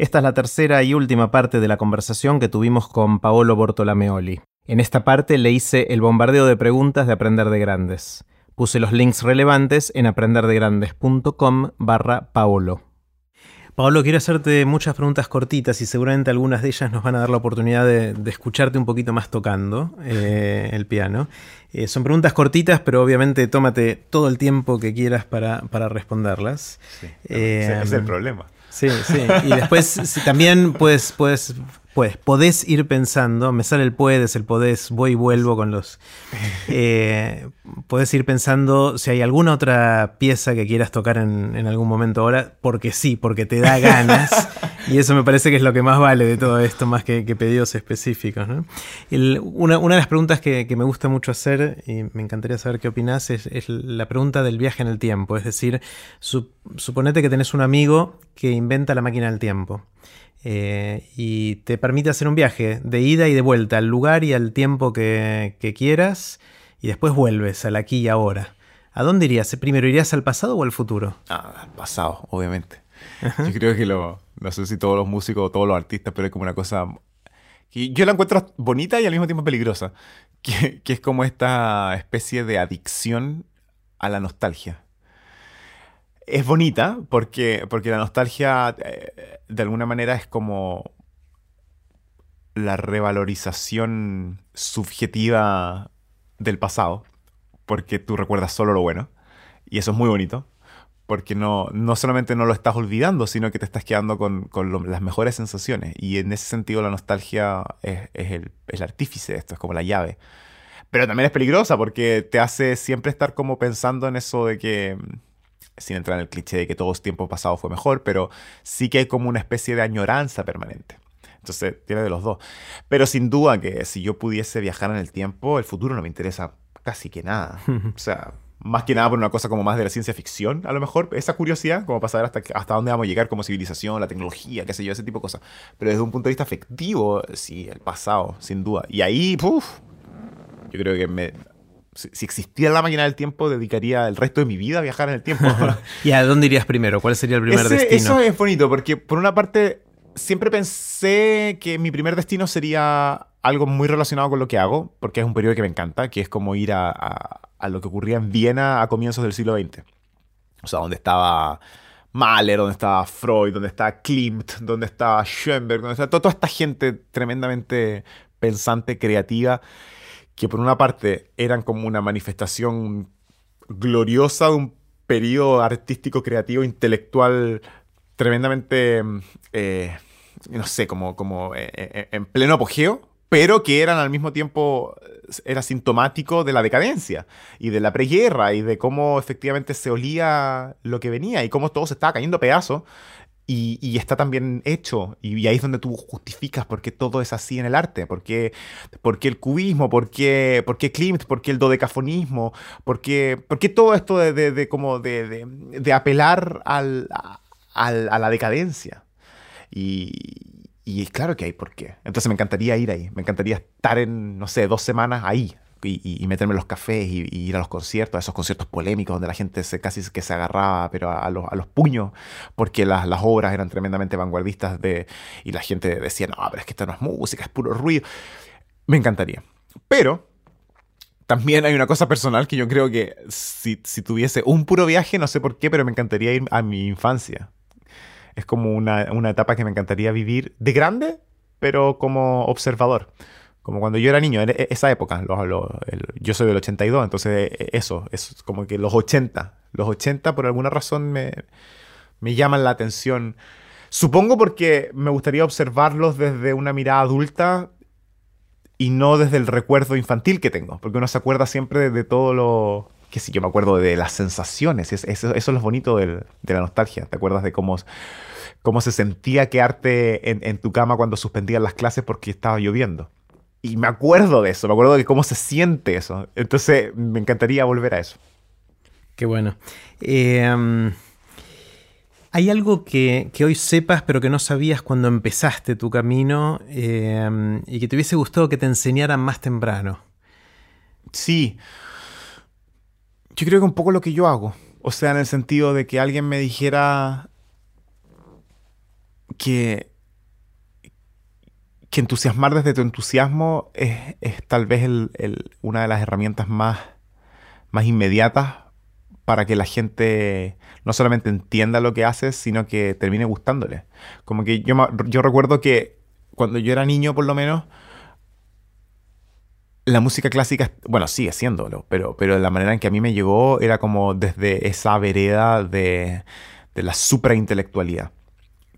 Esta es la tercera y última parte de la conversación que tuvimos con Paolo Bortolameoli. En esta parte le hice el bombardeo de preguntas de Aprender de Grandes. Puse los links relevantes en aprenderdegrandes.com barra Paolo. Paolo, quiero hacerte muchas preguntas cortitas y seguramente algunas de ellas nos van a dar la oportunidad de, escucharte un poquito más tocando eh, el piano. Eh, son preguntas cortitas, pero obviamente tómate todo el tiempo que quieras para, responderlas. ese es el problema. Sí, sí. Y después también puedes, puedes, puedes, podés ir pensando, me sale el puedes, el podés, voy y vuelvo con los... Eh, podés ir pensando si hay alguna otra pieza que quieras tocar en, en, algún momento ahora, porque sí, porque te da ganas. y eso me parece que es lo que más vale de todo esto, más que, pedidos específicos. ¿no? una, una, de las preguntas que, que, me gusta mucho hacer, y me encantaría saber qué opinás, es, es la pregunta del viaje en el tiempo. Es decir, suponete que tenés un amigo que inventa la máquina del tiempo. Eh, y te permite hacer un viaje de ida y de vuelta al lugar y al tiempo que, quieras y después vuelves al aquí y ahora. ¿A dónde irías? ¿Primero irías al pasado o al futuro? Ah, al pasado, obviamente. Yo creo que lo, no sé si todos los músicos o todos los artistas, pero es como una cosa que yo la encuentro bonita y al mismo tiempo peligrosa, que, que es como esta especie de adicción a la nostalgia es bonita porque, porque la nostalgia eh, de alguna manera es como la revalorización subjetiva del pasado, porque tú recuerdas solo lo bueno, y eso es muy bonito, porque no, no solamente no lo estás olvidando, sino que te estás quedando con, las mejores sensaciones, y en ese sentido la nostalgia es, el, el artífice de esto, es como la llave. Pero también es peligrosa porque te hace siempre estar como pensando en eso de que sin entrar en el cliché de que todo tiempo pasado fue mejor, pero sí que hay como una especie de añoranza permanente. Entonces, tiene de los dos. Pero sin duda que si yo pudiese viajar en el tiempo, el futuro no me interesa casi que nada. o sea, más que nada por una cosa como más de la ciencia ficción, a lo mejor, esa curiosidad, como para saber hasta, hasta dónde vamos a llegar como civilización, la tecnología, qué sé yo, ese tipo de cosas. Pero desde un punto de vista afectivo, sí, el pasado, sin duda. Y ahí, uff, yo creo que me, si existiera la máquina del tiempo, dedicaría el resto de mi vida a viajar en el tiempo. ¿Y a dónde irías primero? ¿Cuál sería el primer destino? Eso es bonito, porque por una parte, siempre pensé que mi primer destino sería algo muy relacionado con lo que hago, porque es un periodo que me encanta, que es como ir a, a, lo que ocurría en Viena a comienzos del siglo XX. O sea, donde estaba Mahler, donde estaba Freud, donde estaba Klimt, donde estaba Schoenberg, donde estaba toda esta gente tremendamente pensante, creativa que por una parte eran como una manifestación gloriosa de un periodo artístico, creativo, intelectual tremendamente, eh, no sé, como, como eh, eh, en pleno apogeo, pero que eran al mismo tiempo, era sintomático de la decadencia y de la preguerra y de cómo efectivamente se olía lo que venía y cómo todo se estaba cayendo a pedazos y, está también hecho. Y, ahí es donde tú justificas por qué todo es así en el arte. Por qué, el cubismo, por qué, por qué Klimt, por qué el dodecafonismo, por qué, todo esto de, como de, apelar al, a la decadencia. Y, y claro que hay por qué. Entonces me encantaría ir ahí. Me encantaría estar en, no sé, dos semanas ahí, y, meterme en los cafés y, ir a los conciertos, a esos conciertos polémicos donde la gente se, casi que se agarraba pero a, los, a los, puños porque las, las, obras eran tremendamente vanguardistas de, y la gente decía, no, pero es que esto no es música, es puro ruido. Me encantaría. Pero también hay una cosa personal que yo creo que si, si tuviese un puro viaje, no sé por qué, pero me encantaría ir a mi infancia. Es como una, una etapa que me encantaría vivir de grande, pero como observador. Como cuando yo era niño, en e, esa época, yo soy del 82, entonces e, eso, es como que los 80, los 80 por alguna razón me, me llaman la atención. Supongo porque me gustaría observarlos desde una mirada adulta y no desde el recuerdo infantil que tengo, porque uno se acuerda siempre de, todo lo... que sí, yo me acuerdo de las sensaciones, eso, es lo bonito de la nostalgia, te acuerdas de cómo, cómo se sentía quedarte en, en tu cama cuando suspendían las clases porque estaba lloviendo y me acuerdo de eso, me acuerdo de cómo se siente eso. Entonces me encantaría volver a eso. Qué bueno. Em, ¿Hay algo que, hoy sepas pero que no sabías cuando empezaste tu camino em, y que te hubiese gustado que te enseñaran más temprano? Sí. Yo creo que un poco lo que yo hago. O sea, en el sentido de que alguien me dijera que que entusiasmar desde tu entusiasmo es, tal vez una de las herramientas más, más inmediatas para que la gente no solamente entienda lo que haces, sino que termine gustándole. Como que yo, yo recuerdo que cuando yo era niño, por lo menos, la música clásica, bueno, sigue siéndolo, pero, pero la manera en que a mí me llegó era como desde esa vereda de, de la supraintelectualidad.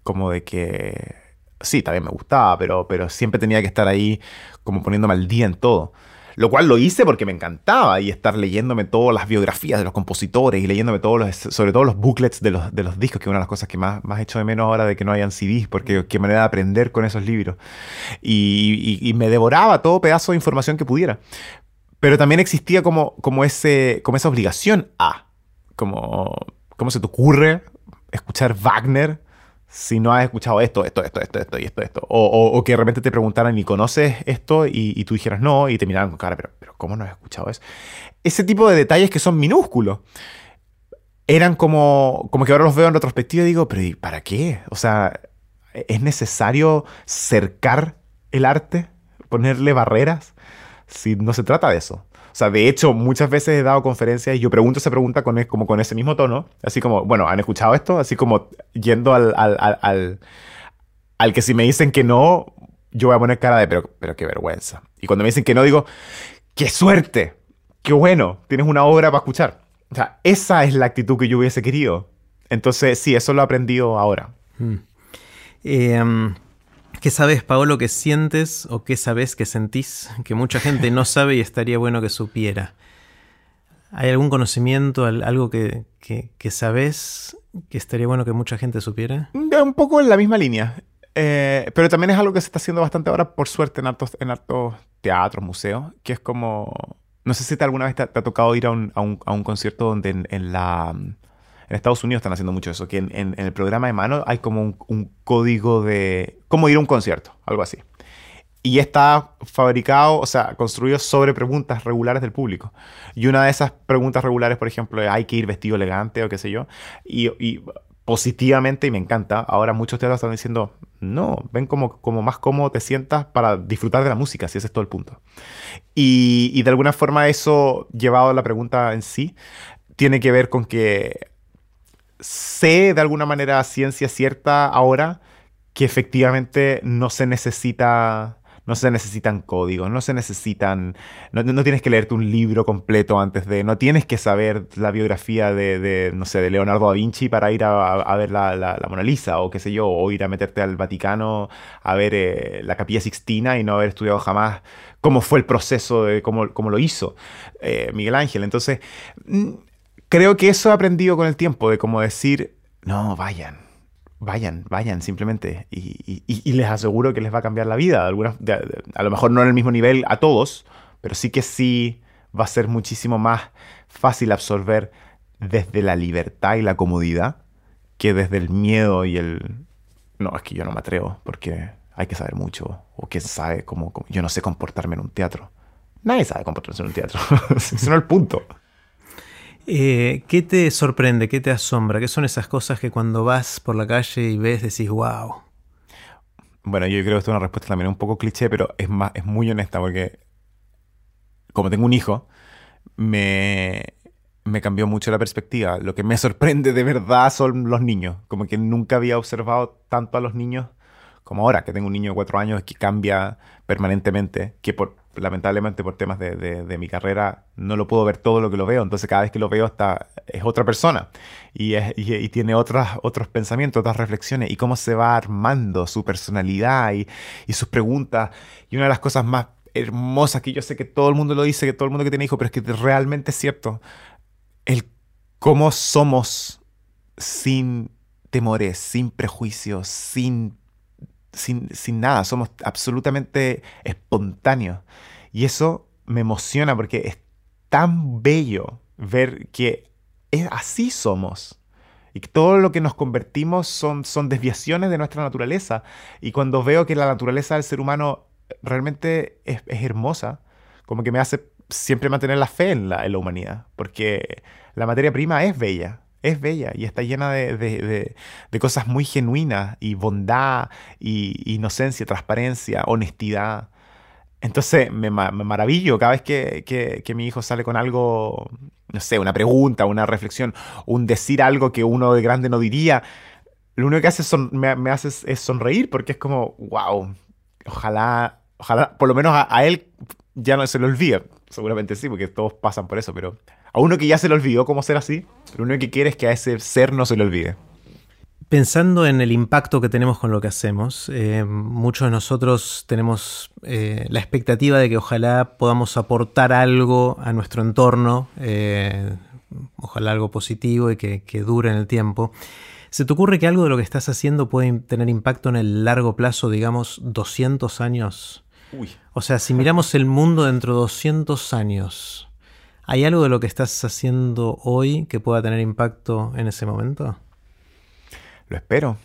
Como de que, sí, también me gustaba, pero, pero siempre tenía que estar ahí como poniéndome al día en todo. Lo cual lo hice porque me encantaba y estar leyéndome todas las biografías de los compositores y leyéndome todos los, sobre todo los booklets de los, de los discos, que es una de las cosas que más, más hecho de menos ahora de que no hayan CDs, porque qué manera de aprender con esos libros. Y, me devoraba todo pedazo de información que pudiera. Pero también existía como, como, ese, como esa obligación a, como, ¿cómo se te ocurre escuchar Wagner? Si no has escuchado esto, esto, esto, esto, esto y esto, esto. O, que de repente te preguntaran, ¿y conoces esto? Y, tú dijeras no, y te miraran con cara, pero, pero ¿cómo no has escuchado eso? Ese tipo de detalles que son minúsculos. Eran como, como que ahora los veo en retrospectiva y digo, pero ¿y para qué? O sea, ¿es necesario cercar el arte? ¿Ponerle barreras? Si no se trata de eso. O sea, de hecho, muchas veces he dado conferencias y yo pregunto esa pregunta con, como con ese mismo tono, así como, bueno, ¿han escuchado esto? Así como yendo al, al, al, al, que si me dicen que no, yo voy a poner cara de, pero, pero qué vergüenza. Y cuando me dicen que no, digo, qué suerte, qué bueno, tienes una obra para escuchar. O sea, esa es la actitud que yo hubiese querido. Entonces, sí, eso lo he aprendido ahora. Hmm. Eh, ¿Qué sabes, Paolo, que sientes o qué sabes que sentís que mucha gente no sabe y estaría bueno que supiera? ¿Hay algún conocimiento, algo que, que, sabes que estaría bueno que mucha gente supiera? Un poco en la misma línea. Eh, pero también es algo que se está haciendo bastante ahora, por suerte, en hartos, en teatros, museos, que es como... No sé si te alguna vez te, ha tocado ir a un, a un, a un concierto donde en la en Estados Unidos están haciendo mucho eso, que en, el programa de mano hay como un, código de cómo ir a un concierto, algo así. Y está fabricado, o sea, construido sobre preguntas regulares del público. Y una de esas preguntas regulares, por ejemplo, es, ¿hay que ir vestido elegante o qué sé yo? Y, positivamente, y me encanta, ahora muchos teatros están diciendo, no, ven como, como más cómodo te sientas para disfrutar de la música, si ese es todo el punto. Y, y de alguna forma eso, llevado a la pregunta en sí, tiene que ver con que sé de alguna manera ciencia cierta ahora que efectivamente no se necesita no se necesitan códigos, no se necesitan, no, tienes que leerte un libro completo antes de, no tienes que saber la biografía de, no sé, de Leonardo da Vinci para ir a, ver la, Mona Lisa o qué sé yo, o ir a meterte al Vaticano a ver eh, la Capilla Sixtina y no haber estudiado jamás cómo fue el proceso, de cómo, lo hizo eh, Miguel Ángel. Entonces, mm, creo que eso he aprendido con el tiempo, de cómo decir, no, vayan, vayan, vayan simplemente. Y, les aseguro que les va a cambiar la vida. Alguna, a lo mejor no en el mismo nivel a todos, pero sí que sí va a ser muchísimo más fácil absorber desde la libertad y la comodidad que desde el miedo y el... No, es que yo no me atrevo porque hay que saber mucho. O quién sabe cómo... Yo no sé comportarme en un teatro. Nadie sabe comportarse en un teatro. Ese no es el punto. Eh, ¿Qué te sorprende? ¿Qué te asombra? ¿Qué son esas cosas que cuando vas por la calle y ves decís, wow? Bueno, yo creo que esto es una respuesta también un poco cliché, pero es, más, es muy honesta porque como tengo un hijo, me, me cambió mucho la perspectiva. Lo que me sorprende de verdad son los niños. Como que nunca había observado tanto a los niños como ahora, que tengo un niño de cuatro años que cambia permanentemente, que por, lamentablemente por temas de, mi carrera no lo puedo ver todo lo que lo veo, entonces cada vez que lo veo está, es otra persona y, tiene otras, otros pensamientos, otras reflexiones y cómo se va armando su personalidad y, sus preguntas. Y una de las cosas más hermosas que yo sé que todo el mundo lo dice, que todo el mundo que tiene hijos, pero es que realmente es cierto, el cómo somos sin temores, sin prejuicios, sin sin, nada, somos absolutamente espontáneos. Y eso me emociona porque es tan bello ver que es, así somos. Y todo lo que nos convertimos son, son desviaciones de nuestra naturaleza. Y cuando veo que la naturaleza del ser humano realmente es, hermosa, como que me hace siempre mantener la fe en la, en la humanidad. Porque la materia prima es bella. Es bella y está llena de, cosas muy genuinas y bondad, y inocencia, transparencia, honestidad. Entonces me, maravillo cada vez que, mi hijo sale con algo, no sé, una pregunta, una reflexión, un decir algo que uno de grande no diría. Lo único que hace son, me, hace es, sonreír porque es como, wow, ojalá, ojalá, por lo menos a, él ya no se lo olvide. Seguramente sí, porque todos pasan por eso, pero a uno que ya se le olvidó cómo ser así, lo único que quiere es que a ese ser no se le olvide. Pensando en el impacto que tenemos con lo que hacemos, eh, muchos de nosotros tenemos eh, la expectativa de que ojalá podamos aportar algo a nuestro entorno, eh, ojalá algo positivo y que, dure en el tiempo. ¿Se te ocurre que algo de lo que estás haciendo puede tener impacto en el largo plazo, digamos 200 años? O sea, si miramos el mundo dentro de 200 años, ¿hay algo de lo que estás haciendo hoy que pueda tener impacto en ese momento? Lo espero.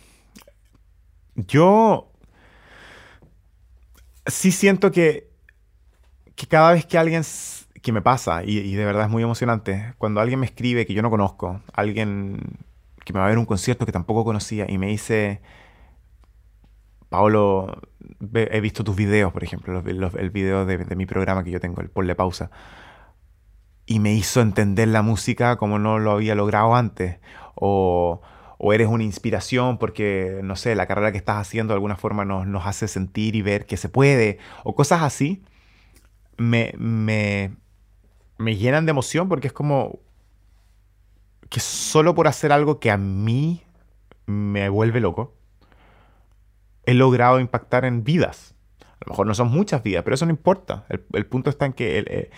Yo sí siento que, que cada vez que alguien, que me pasa, y, de verdad es muy emocionante, cuando alguien me escribe que yo no conozco, alguien que me va a ver un concierto que tampoco conocía y me dice, Paolo, he visto tus videos, por ejemplo, el video de, mi programa que yo tengo, el Ponle Pausa, y me hizo entender la música como no lo había logrado antes, o o eres una inspiración porque, no sé, la carrera que estás haciendo de alguna forma nos, nos hace sentir y ver que se puede, o cosas así, me, me, me llenan de emoción porque es como que solo por hacer algo que a mí me vuelve loco, he logrado impactar en vidas. A lo mejor no son muchas vidas, pero eso no importa. El, punto está en que eh,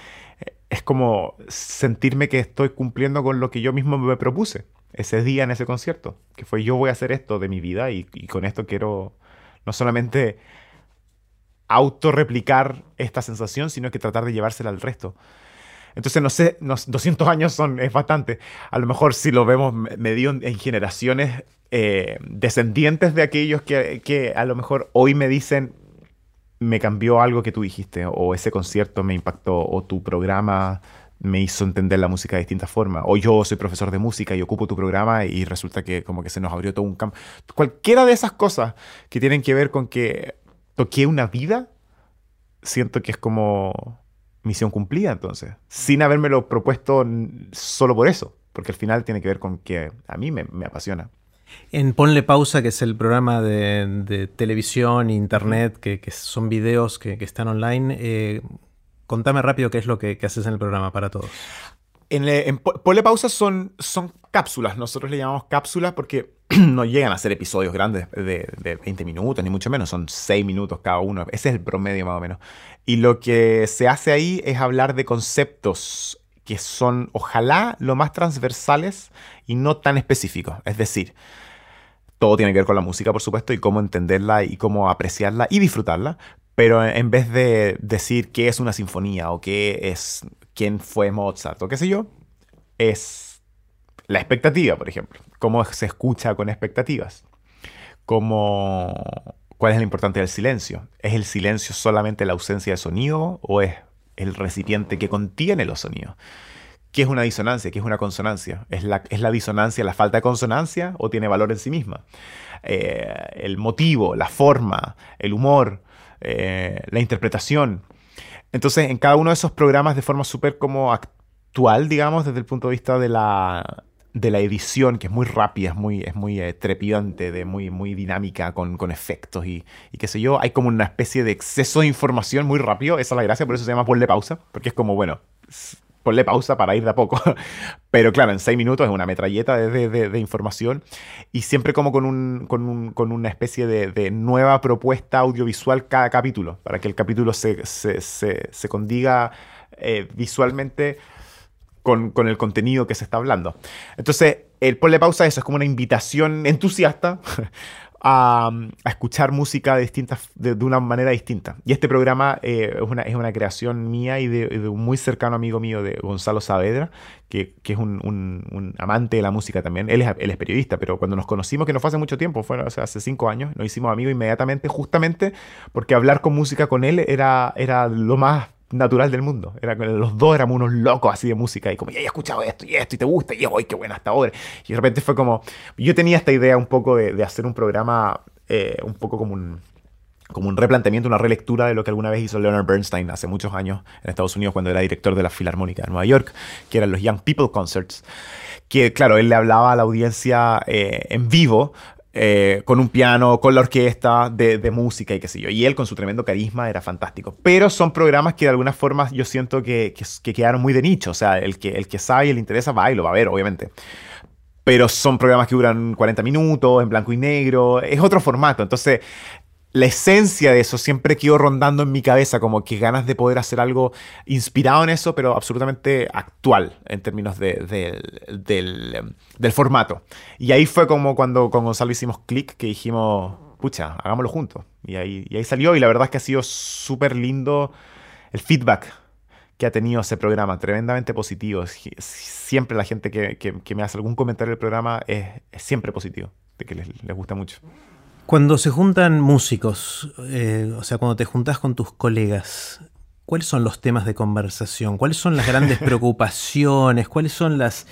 es como sentirme que estoy cumpliendo con lo que yo mismo me propuse ese día en ese concierto, que fue yo voy a hacer esto de mi vida y, con esto quiero no solamente autorreplicar esta sensación, sino que tratar de llevársela al resto. Entonces, no sé, 200 años son, es bastante. A lo mejor si lo vemos medio en, generaciones eh, descendientes de aquellos que, que, a lo mejor hoy me dicen, me cambió algo que tú dijiste, o ese concierto me impactó, o tu programa me hizo entender la música de distintas formas. O yo soy profesor de música y ocupo tu programa y resulta que como que se nos abrió todo un campo. Cualquiera de esas cosas que tienen que ver con que toqué una vida, siento que es como misión cumplida entonces, sin habérmelo propuesto solo por eso, porque al final tiene que ver con que a mí me, apasiona. En Ponle Pausa, que es el programa de, televisión, internet, que, son videos que, están online, eh, Contame rápido qué es lo que, haces en el programa para todos. En, Ponle Pausa son, son cápsulas. Nosotros le llamamos cápsulas porque no llegan a ser episodios grandes de, de, 20 minutos, ni mucho menos. Son 6 minutos cada uno. Ese es el promedio más o menos. Y lo que se hace ahí es hablar de conceptos que son, ojalá, lo más transversales y no tan específicos. Es decir, todo tiene que ver con la música, por supuesto, y cómo entenderla y cómo apreciarla y disfrutarla, pero en vez de decir qué es una sinfonía o qué es quién fue Mozart o qué sé yo, es la expectativa, por ejemplo. Cómo se escucha con expectativas. Cómo, ¿Cuál es lo importante del silencio? ¿Es el silencio solamente la ausencia de sonido o es el recipiente que contiene los sonidos? ¿Qué es una disonancia? ¿Qué es una consonancia? ¿Es la, ¿Es la disonancia la falta de consonancia o tiene valor en sí misma? Eh, el motivo, la forma, el humor, eh, la interpretación. Entonces, en cada uno de esos programas de forma súper como actual, digamos, desde el punto de vista de la, de la edición, que es muy rápida, es muy, es muy eh, trepidante, de muy, muy dinámica, con, con efectos y, y, qué sé yo. Hay como una especie de exceso de información muy rápido. Esa es la gracia, por eso se llama ponle pausa, porque es como, bueno, ponle pausa para ir de a poco. Pero claro, en seis minutos es una metralleta de, información y siempre como con, un, con, una especie de, nueva propuesta audiovisual cada capítulo, para que el capítulo se, se, condiga eh, visualmente con, con, el contenido que se está hablando. Entonces, el ponle pausa, eso es como una invitación entusiasta a, escuchar música de, distintas, de, una manera distinta. Y este programa eh, es, una, es, una, creación mía y de, un muy cercano amigo mío, de Gonzalo Saavedra, que, que es un, un, amante de la música también. Él es, él es, periodista, pero cuando nos conocimos, que no fue hace mucho tiempo, fue hace cinco años, nos hicimos amigos inmediatamente, justamente porque hablar con música con él era, era lo más natural del mundo. Era, los dos éramos unos locos así de música y como, ya he escuchado esto y esto y te gusta y hoy qué buena hasta ahora. Y de repente fue como, yo tenía esta idea un poco de, hacer un programa eh, un poco como un, como un replanteamiento, una relectura de lo que alguna vez hizo Leonard Bernstein hace muchos años en Estados Unidos cuando era director de la Filarmónica de Nueva York, que eran los Young People Concerts, que claro, él le hablaba a la audiencia eh, en vivo eh, con un piano, con la orquesta de, música y qué sé yo. Y él con su tremendo carisma era fantástico. Pero son programas que de alguna forma yo siento que, que, quedaron muy de nicho. O sea, el que, el que sabe y le interesa va y lo va a ver, obviamente. Pero son programas que duran 40 minutos, en blanco y negro. Es otro formato. Entonces, la esencia de eso siempre quedó rondando en mi cabeza, como que ganas de poder hacer algo inspirado en eso, pero absolutamente actual en términos del, formato. Y ahí fue como cuando con Gonzalo hicimos clic, que dijimos, pucha, hagámoslo juntos. Y ahí, ahí salió, y la verdad es que ha sido súper lindo el feedback que ha tenido ese programa, tremendamente positivo. Siempre la gente que, me hace algún comentario del programa es, siempre positivo, de que les gusta mucho. Cuando se juntan músicos, eh, o sea, cuando te juntas con tus colegas, ¿cuáles son los temas de conversación? ¿Cuáles son las grandes preocupaciones? ¿Cuáles son las,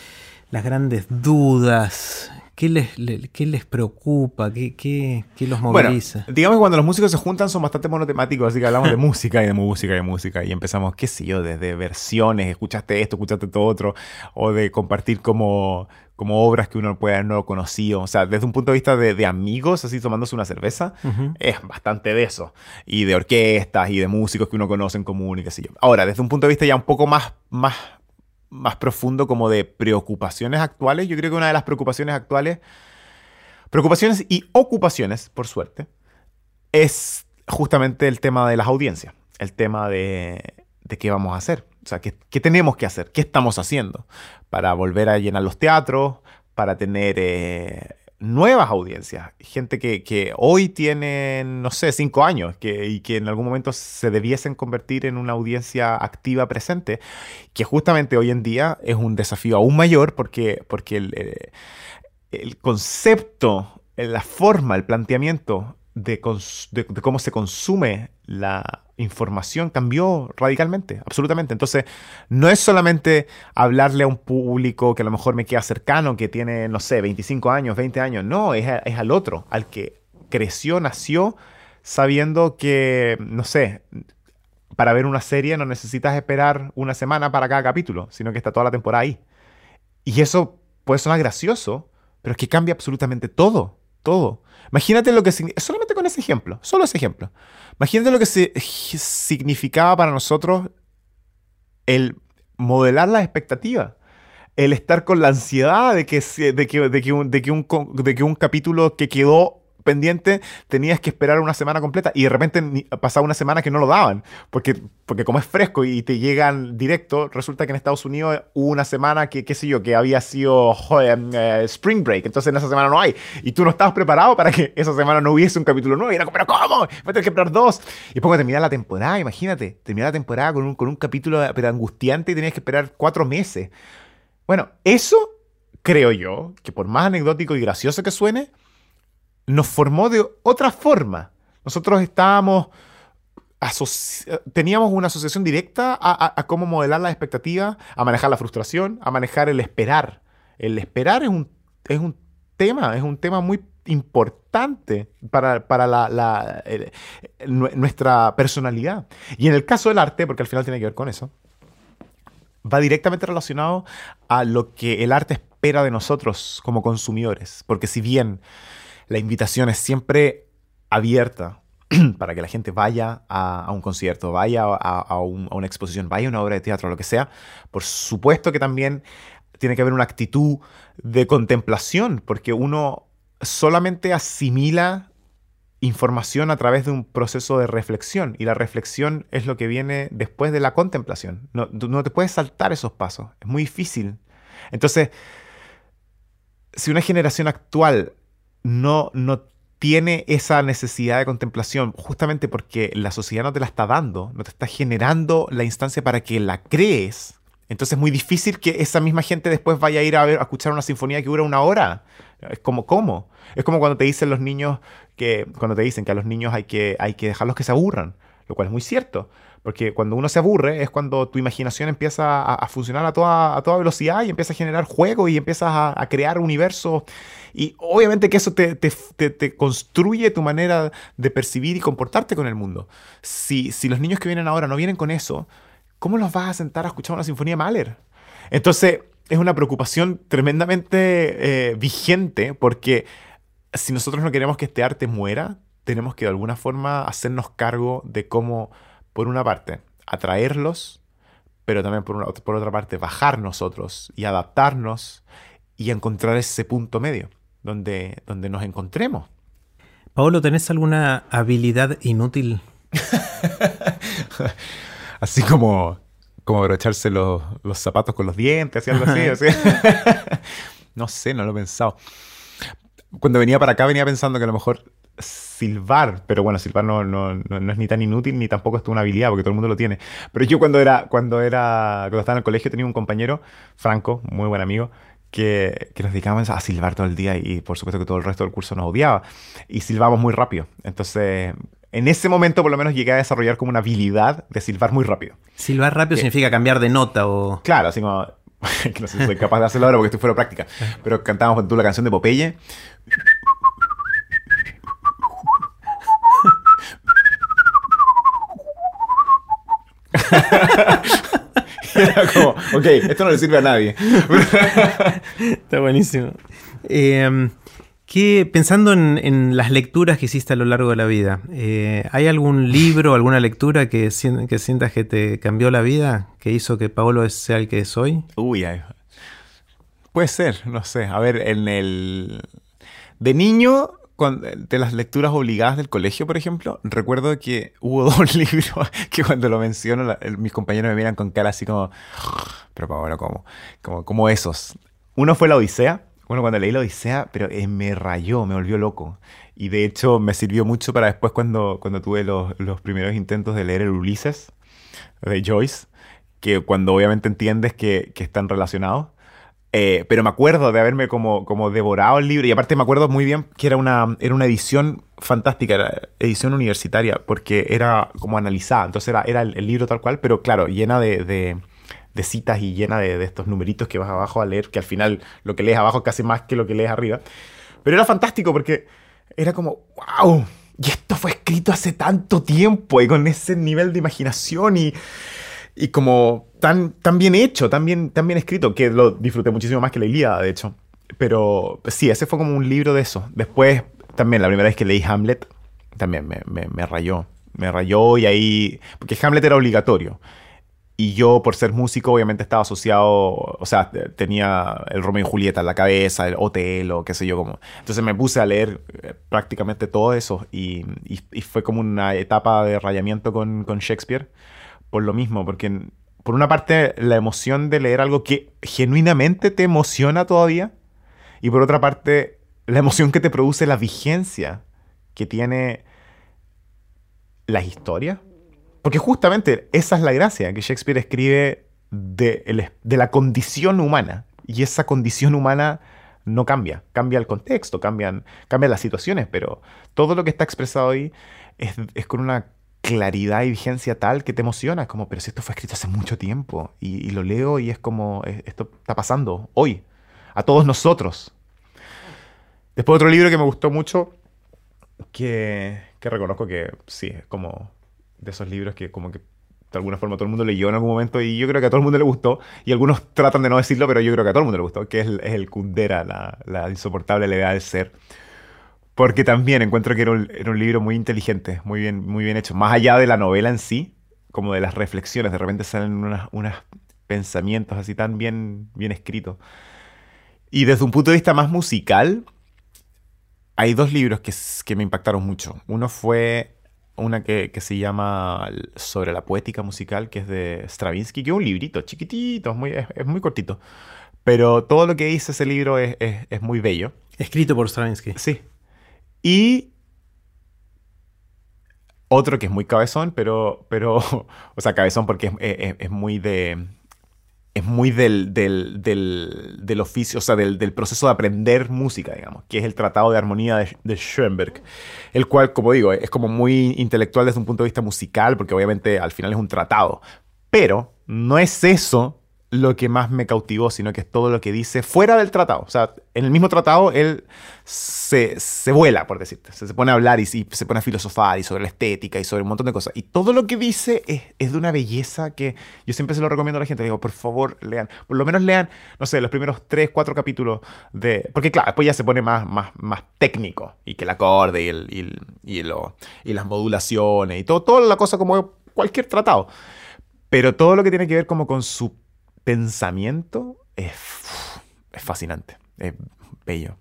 las grandes dudas? ¿Qué les, qué les preocupa? ¿Qué, qué, qué los moviliza? Bueno, digamos que cuando los músicos se juntan son bastante monotemáticos, así que hablamos de música y de música y de música y empezamos, qué sé yo, desde versiones, escuchaste esto, escuchaste todo otro, o de compartir como como obras que uno puede haber no conocido. O sea, desde un punto de vista de, amigos, así tomándose una cerveza, es bastante de eso. Y de orquestas y de músicos que uno conoce en común y qué sé yo. Ahora, desde un punto de vista ya un poco más, más, más profundo, como de preocupaciones actuales, yo creo que una de las preocupaciones actuales, preocupaciones y ocupaciones, por suerte, es justamente el tema de las audiencias. El tema de, de qué vamos a hacer. O sea, ¿qué, tenemos que hacer? ¿Qué estamos haciendo? Para volver a llenar los teatros, para tener eh, nuevas audiencias. Gente que, hoy tiene, no sé, cinco años que, y que en algún momento se debiesen convertir en una audiencia activa presente, que justamente hoy en día es un desafío aún mayor porque, porque el, eh, el concepto, la forma, el planteamiento de, cómo se consume la información cambió radicalmente, absolutamente. Entonces, no es solamente hablarle a un público que a lo mejor me queda cercano, que tiene, no sé, 25 años, 20 años, no, es, es al otro, al que creció, nació sabiendo que, no sé, para ver una serie no necesitas esperar una semana para cada capítulo, sino que está toda la temporada ahí. Y eso puede sonar gracioso, pero es que cambia absolutamente todo, todo. Imagínate lo que solamente con ese ejemplo, solo ese ejemplo. Imagínate lo que significaba para nosotros el modelar la expectativa, el estar con la ansiedad de que, de que, de que, un, de que, un, de que un capítulo que quedó pendiente, tenías que esperar una semana completa y de repente pasaba una semana que no lo daban, porque, porque como es fresco y te llegan directo, resulta que en Estados Unidos hubo una semana que, qué sé yo, que había sido eh, Spring Break, entonces en esa semana no hay, y tú no estabas preparado para que esa semana no hubiese un capítulo nuevo, y era como, pero ¿cómo? Voy a tener que esperar dos. Y después terminar la temporada, imagínate, terminar la temporada con un, con un capítulo pero angustiante y tenías que esperar cuatro meses. Bueno, eso creo yo, que por más anecdótico y gracioso que suene, nos formó de otra forma. Nosotros estábamos, teníamos una asociación directa a, cómo modelar las expectativas, a manejar la frustración, a manejar el esperar. El esperar es un, es un tema, es un tema muy importante para, la, nuestra personalidad. Y en el caso del arte, porque al final tiene que ver con eso, va directamente relacionado a lo que el arte espera de nosotros como consumidores. Porque si bien la invitación es siempre abierta para que la gente vaya a, un concierto, vaya a, una exposición, vaya a una obra de teatro, lo que sea. Por supuesto que también tiene que haber una actitud de contemplación, porque uno solamente asimila información a través de un proceso de reflexión y la reflexión es lo que viene después de la contemplación. No, no te puedes saltar esos pasos, es muy difícil. Entonces, si una generación actual no, no tiene esa necesidad de contemplación, justamente porque la sociedad no te la está dando, no te está generando la instancia para que la crees. Entonces es muy difícil que esa misma gente después vaya a ir a, ver, a escuchar una sinfonía que dura una hora. Es como, ¿cómo? Es como cuando te dicen los niños que, cuando te dicen que a los niños hay que, hay que dejarlos que se aburran. lo cual es muy cierto. Porque cuando uno se aburre es cuando tu imaginación empieza a, funcionar a toda, a toda velocidad y empieza a generar juego y empiezas a, crear universos. Y obviamente que eso te, te, construye tu manera de percibir y comportarte con el mundo. Si, si los niños que vienen ahora no vienen con eso, ¿cómo los vas a sentar a escuchar una sinfonía Mahler? Entonces, es una preocupación tremendamente eh, vigente porque si nosotros no queremos que este arte muera, tenemos que de alguna forma hacernos cargo de cómo por una parte, atraerlos, pero también por, por otra parte, bajar nosotros y adaptarnos y encontrar ese punto medio donde, donde nos encontremos. Paolo, ¿tenés alguna habilidad inútil? así como, como abrocharse los, zapatos con los dientes y algo así. no sé, no lo he pensado. Cuando venía para acá venía pensando que a lo mejor silbar, pero bueno, silbar no, no, no, es ni tan inútil ni tampoco es una habilidad, porque todo el mundo lo tiene. Pero yo cuando era, cuando era, cuando estaba en el colegio tenía un compañero, Franco, muy buen amigo, que, que, nos dedicábamos a silbar todo el día y por supuesto que todo el resto del curso nos odiaba. Y silbamos muy rápido. Entonces, en ese momento por lo menos llegué a desarrollar como una habilidad de silbar muy rápido. Silbar rápido significa cambiar de nota o... Claro, así como... no sé si soy capaz de hacerlo ahora porque estoy fuera de práctica. Pero cantábamos tú la canción de Popeye. Era como, ok, esto no le sirve a nadie. Está buenísimo. Em, pensando en, las lecturas que hiciste a lo largo de la vida, eh, ¿hay algún libro, alguna lectura que, que sientas que te cambió la vida? ¿Que hizo que Paolo sea el que es hoy? Uy, puede ser, no sé. A ver, en el... De niño de las lecturas obligadas del colegio, por ejemplo, recuerdo que hubo dos libros que cuando lo menciono mis compañeros me miran con cara así como, pero bueno, como, como, como esos. Uno fue La Odisea. Bueno, cuando leí La Odisea, pero eh, me rayó, me volvió loco. Y de hecho me sirvió mucho para después cuando, cuando tuve los, los primeros intentos de leer el Ulises de Joyce, que cuando obviamente entiendes que, que están relacionados eh, pero me acuerdo de haberme como, como devorado el libro y aparte me acuerdo muy bien que era una, era una edición fantástica, edición universitaria, porque era como analizada, entonces era, era el, libro tal cual, pero claro, llena de, de, citas y llena de, de, estos numeritos que vas abajo a leer, que al final lo que lees abajo es casi más que lo que lees arriba. Pero era fantástico porque era como, wow, y esto fue escrito hace tanto tiempo y con ese nivel de imaginación y y como tan, tan bien hecho, tan bien, tan bien escrito, que lo disfruté muchísimo más que la Ilíada, de hecho. Pero sí, ese fue como un libro de eso. Después, también la primera vez que leí Hamlet, también me, me, rayó. Me rayó y ahí... Porque Hamlet era obligatorio. Y yo, por ser músico, obviamente estaba asociado, o sea, tenía el Romeo y Julieta en la cabeza, el o qué sé yo, como. Entonces me puse a leer eh, prácticamente todo eso y, y, fue como una etapa de rayamiento con, con Shakespeare por lo mismo, porque por una parte la emoción de leer algo que genuinamente te emociona todavía, y por otra parte la emoción que te produce la vigencia que tiene la historia. Porque justamente esa es la gracia, que Shakespeare escribe de, de la condición humana, y esa condición humana no cambia, cambia el contexto, cambian, cambian las situaciones, pero todo lo que está expresado ahí es, es con una claridad y vigencia tal que te emociona. Es como, pero si esto fue escrito hace mucho tiempo y, lo leo y es como, esto está pasando hoy, a todos nosotros. Después otro libro que me gustó mucho, que, que reconozco que sí, es como de esos libros que como que de alguna forma todo el mundo leyó en algún momento y yo creo que a todo el mundo le gustó y algunos tratan de no decirlo, pero yo creo que a todo el mundo le gustó, que es el, es el Kundera, la, la insoportable levedad del ser porque también encuentro que era un, libro muy inteligente, muy bien, muy bien hecho. Más allá de la novela en sí, como de las reflexiones, de repente salen unos pensamientos así tan bien, bien escritos. Y desde un punto de vista más musical, hay dos libros que, que me impactaron mucho. Uno fue una que, se llama Sobre la poética musical, que es de Stravinsky, que es un librito chiquitito, es muy, es, muy cortito. Pero todo lo que dice ese libro es, es muy bello. Escrito por Stravinsky. Sí, y otro que es muy cabezón, pero, pero o sea, cabezón porque es, muy de, es muy del, del, del, del oficio, o sea, del, del, proceso de aprender música, digamos, que es el Tratado de Armonía de, de, Schoenberg, el cual, como digo, es como muy intelectual desde un punto de vista musical, porque obviamente al final es un tratado, pero no es eso lo que más me cautivó, sino que es todo lo que dice fuera del tratado. O sea, en el mismo tratado él se, se vuela, por decirte. Se, se, pone a hablar y, y, se pone a filosofar y sobre la estética y sobre un montón de cosas. Y todo lo que dice es, es, de una belleza que yo siempre se lo recomiendo a la gente. digo, por favor, lean. Por lo menos lean, no sé, los primeros tres, cuatro capítulos de... Porque claro, después ya se pone más, más, más técnico. Y que el acorde y, el, y, y, lo, y las modulaciones y todo, toda la cosa como cualquier tratado. Pero todo lo que tiene que ver como con su pensamiento es, es fascinante, es bello.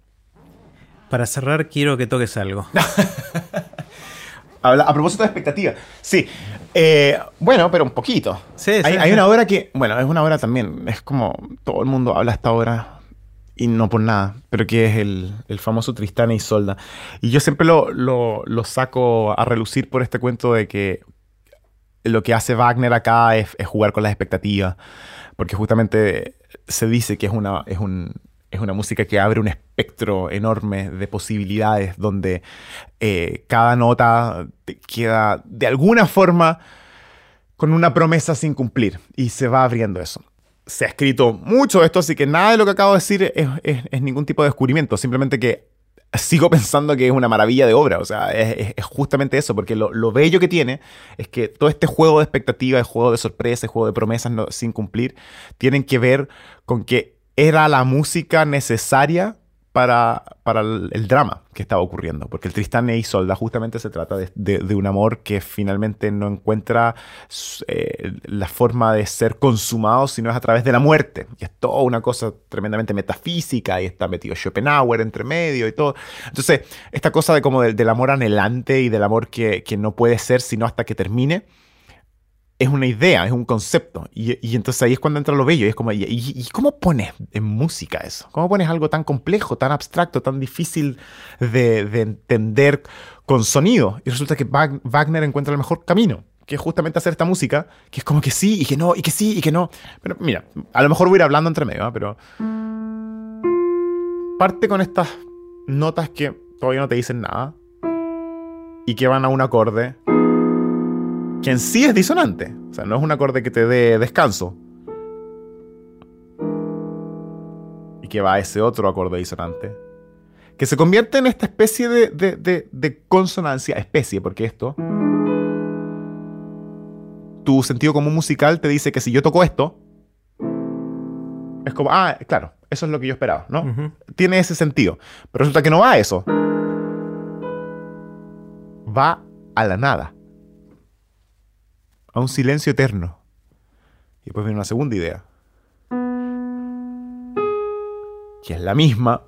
Para cerrar, quiero que toques algo. a propósito de expectativa. Sí. Eh, bueno, pero un poquito. Sí, hay, sí, hay sí. una obra que, bueno, es una obra también, es como todo el mundo habla esta obra y no por nada, pero que es el, el famoso Tristán e Isolda. Y yo siempre lo, lo, lo, saco a relucir por este cuento de que lo que hace Wagner acá es, es jugar con las expectativas porque justamente se dice que es una, es, un, es una música que abre un espectro enorme de posibilidades donde eh, cada nota queda de alguna forma con una promesa sin cumplir y se va abriendo eso. Se ha escrito mucho esto, así que nada de lo que acabo de decir es, es ningún tipo de descubrimiento, simplemente que sigo pensando que es una maravilla de obra. O sea, es, justamente eso, porque lo, lo, bello que tiene es que todo este juego de expectativa, el juego de sorpresa, el juego de promesas no, sin cumplir, tienen que ver con que era la música necesaria para, para el, drama que estaba ocurriendo. Porque el Tristán e Isolda justamente se trata de un amor que finalmente no encuentra eh, la forma de ser consumado, sino es a través de la muerte. Y es toda una cosa tremendamente metafísica y está metido Schopenhauer entre medio y todo. Entonces, esta cosa de como del, del amor anhelante y del amor que, que no puede ser sino hasta que termine es una idea, es un concepto. Y, y, entonces ahí es cuando entra lo bello. Y es como, ¿y, cómo pones en música eso? ¿Cómo pones algo tan complejo, tan abstracto, tan difícil de, de entender con sonido? Y resulta que Wagner encuentra el mejor camino, que es justamente hacer esta música, que es como que sí, y que no, y que sí, y que no. Pero mira, a lo mejor voy a ir hablando entre medio, ¿eh? pero parte con estas notas que todavía no te dicen nada y que van a un acorde que en sí es disonante. O sea, no es un acorde que te dé descanso. Y que va a ese otro acorde disonante. Que se convierte en esta especie de, de, de, de consonancia, especie, porque esto... Tu sentido común musical te dice que si yo toco esto, es como, ah, claro, eso es lo que yo esperaba, ¿no? Uh -huh. Tiene ese sentido. Pero resulta que no va a eso. Va a la nada a un silencio eterno. Y después viene una segunda idea. Que es la misma,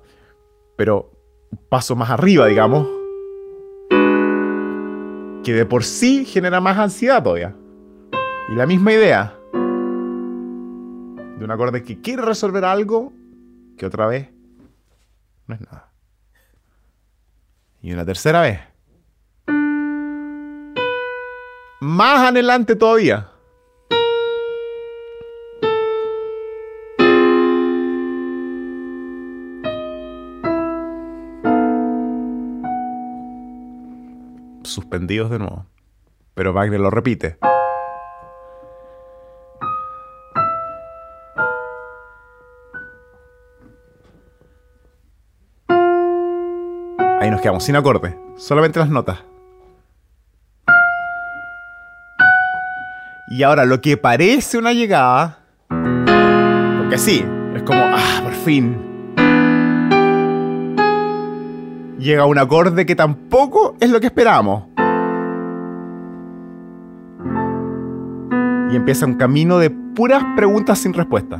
pero un paso más arriba, digamos. Que de por sí genera más ansiedad todavía. Y la misma idea. De un acorde que quiere resolver algo que otra vez no es nada. Y una tercera vez. Más adelante todavía. Suspendidos de nuevo. Pero Wagner lo repite. Ahí nos quedamos sin acorde, solamente las notas. Y ahora lo que parece una llegada, porque sí, es como, ah, por fin. Llega un acorde que tampoco es lo que esperamos. Y empieza un camino de puras preguntas sin respuesta.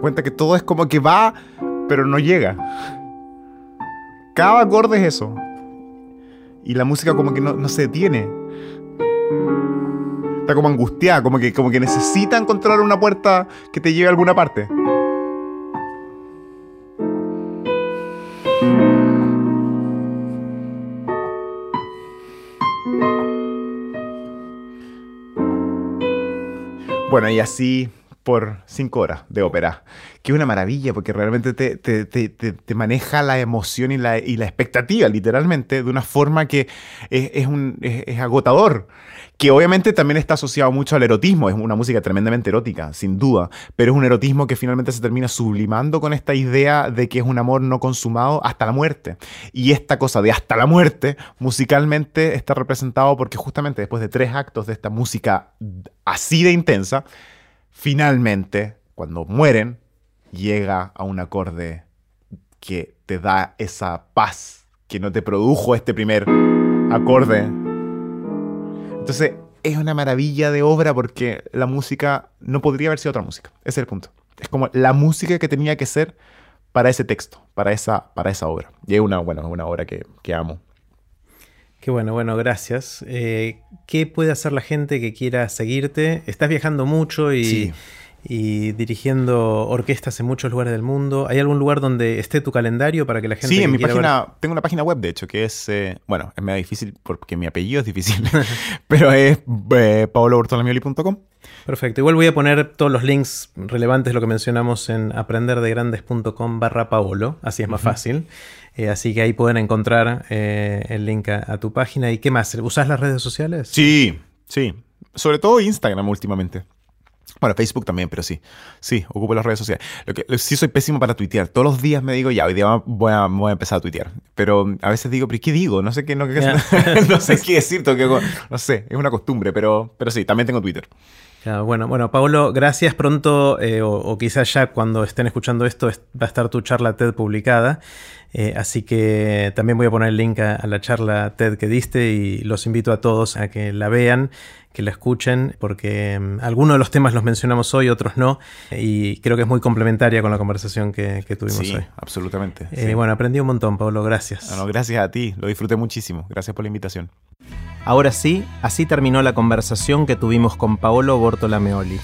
Cuenta que todo es como que va, pero no llega. Cada acorde es eso. Y la música como que no, se detiene. Está como angustiada, como que, como que necesita encontrar una puerta que te lleve a alguna parte. Bueno, y así por cinco horas de ópera, que es una maravilla porque realmente te, maneja la emoción y la, expectativa, literalmente, de una forma que es, un, es, agotador, que obviamente también está asociado mucho al erotismo, es una música tremendamente erótica, sin duda, pero es un erotismo que finalmente se termina sublimando con esta idea de que es un amor no consumado hasta la muerte. Y esta cosa de hasta la muerte, musicalmente está representado porque justamente después de tres actos de esta música así de intensa, finalmente, cuando mueren, llega a un acorde que te da esa paz que no te produjo este primer acorde. Entonces, es una maravilla de obra porque la música no podría haber sido otra música. Ese es el punto. Es como la música que tenía que ser para ese texto, para esa, para esa obra. Y es una, bueno, una obra que, que amo. Qué bueno, bueno, gracias. Eh, ¿Qué puede hacer la gente que quiera seguirte? Estás viajando mucho y, dirigiendo orquestas en muchos lugares del mundo. ¿Hay algún lugar donde esté tu calendario para que la gente... Sí, en mi página, tengo una página web de hecho, que es, eh, bueno, es medio difícil porque mi apellido es difícil, pero es eh, paolobortolamioli.com. Perfecto. Igual voy a poner todos los links relevantes, lo que mencionamos en aprenderdegrandes.com barra Paolo, así es más fácil. Eh, así que ahí pueden encontrar eh, el link a, tu página. ¿Y qué más? ¿Usas las redes sociales? Sí, sí. Sobre todo Instagram últimamente. Bueno, Facebook también, pero sí. Sí, ocupo las redes sociales. Lo que, sí soy pésimo para tuitear. Todos los días me digo, ya, hoy día voy a, voy a empezar a tuitear. Pero a veces digo, ¿pero qué digo? No sé qué, no, no sé qué decir. no sé, es una costumbre, pero, pero sí, también tengo Twitter bueno, bueno, Pablo, gracias. Pronto, eh, o, quizás ya cuando estén escuchando esto, va a estar tu charla TED publicada. Eh, así que también voy a poner el link a, la charla TED que diste y los invito a todos a que la vean, que la escuchen, porque mm, algunos de los temas los mencionamos hoy, otros no, y creo que es muy complementaria con la conversación que, tuvimos sí, hoy. Absolutamente. Eh, bueno, aprendí un montón, Pablo, gracias. gracias a ti, lo disfruté muchísimo. Gracias por la invitación. Ahora sí, así terminó la conversación que tuvimos con Paolo Bortolameoli.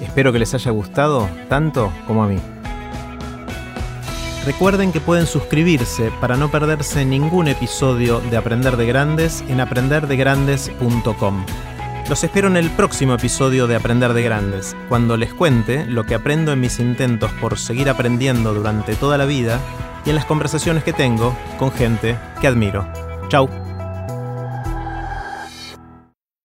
Espero que les haya gustado tanto como a mí. Recuerden que pueden suscribirse para no perderse ningún episodio de Aprender de Grandes en aprenderdegrandes.com. Los espero en el próximo episodio de Aprender de Grandes, cuando les cuente lo que aprendo en mis intentos por seguir aprendiendo durante toda la vida y en las conversaciones que tengo con gente que admiro. Chao.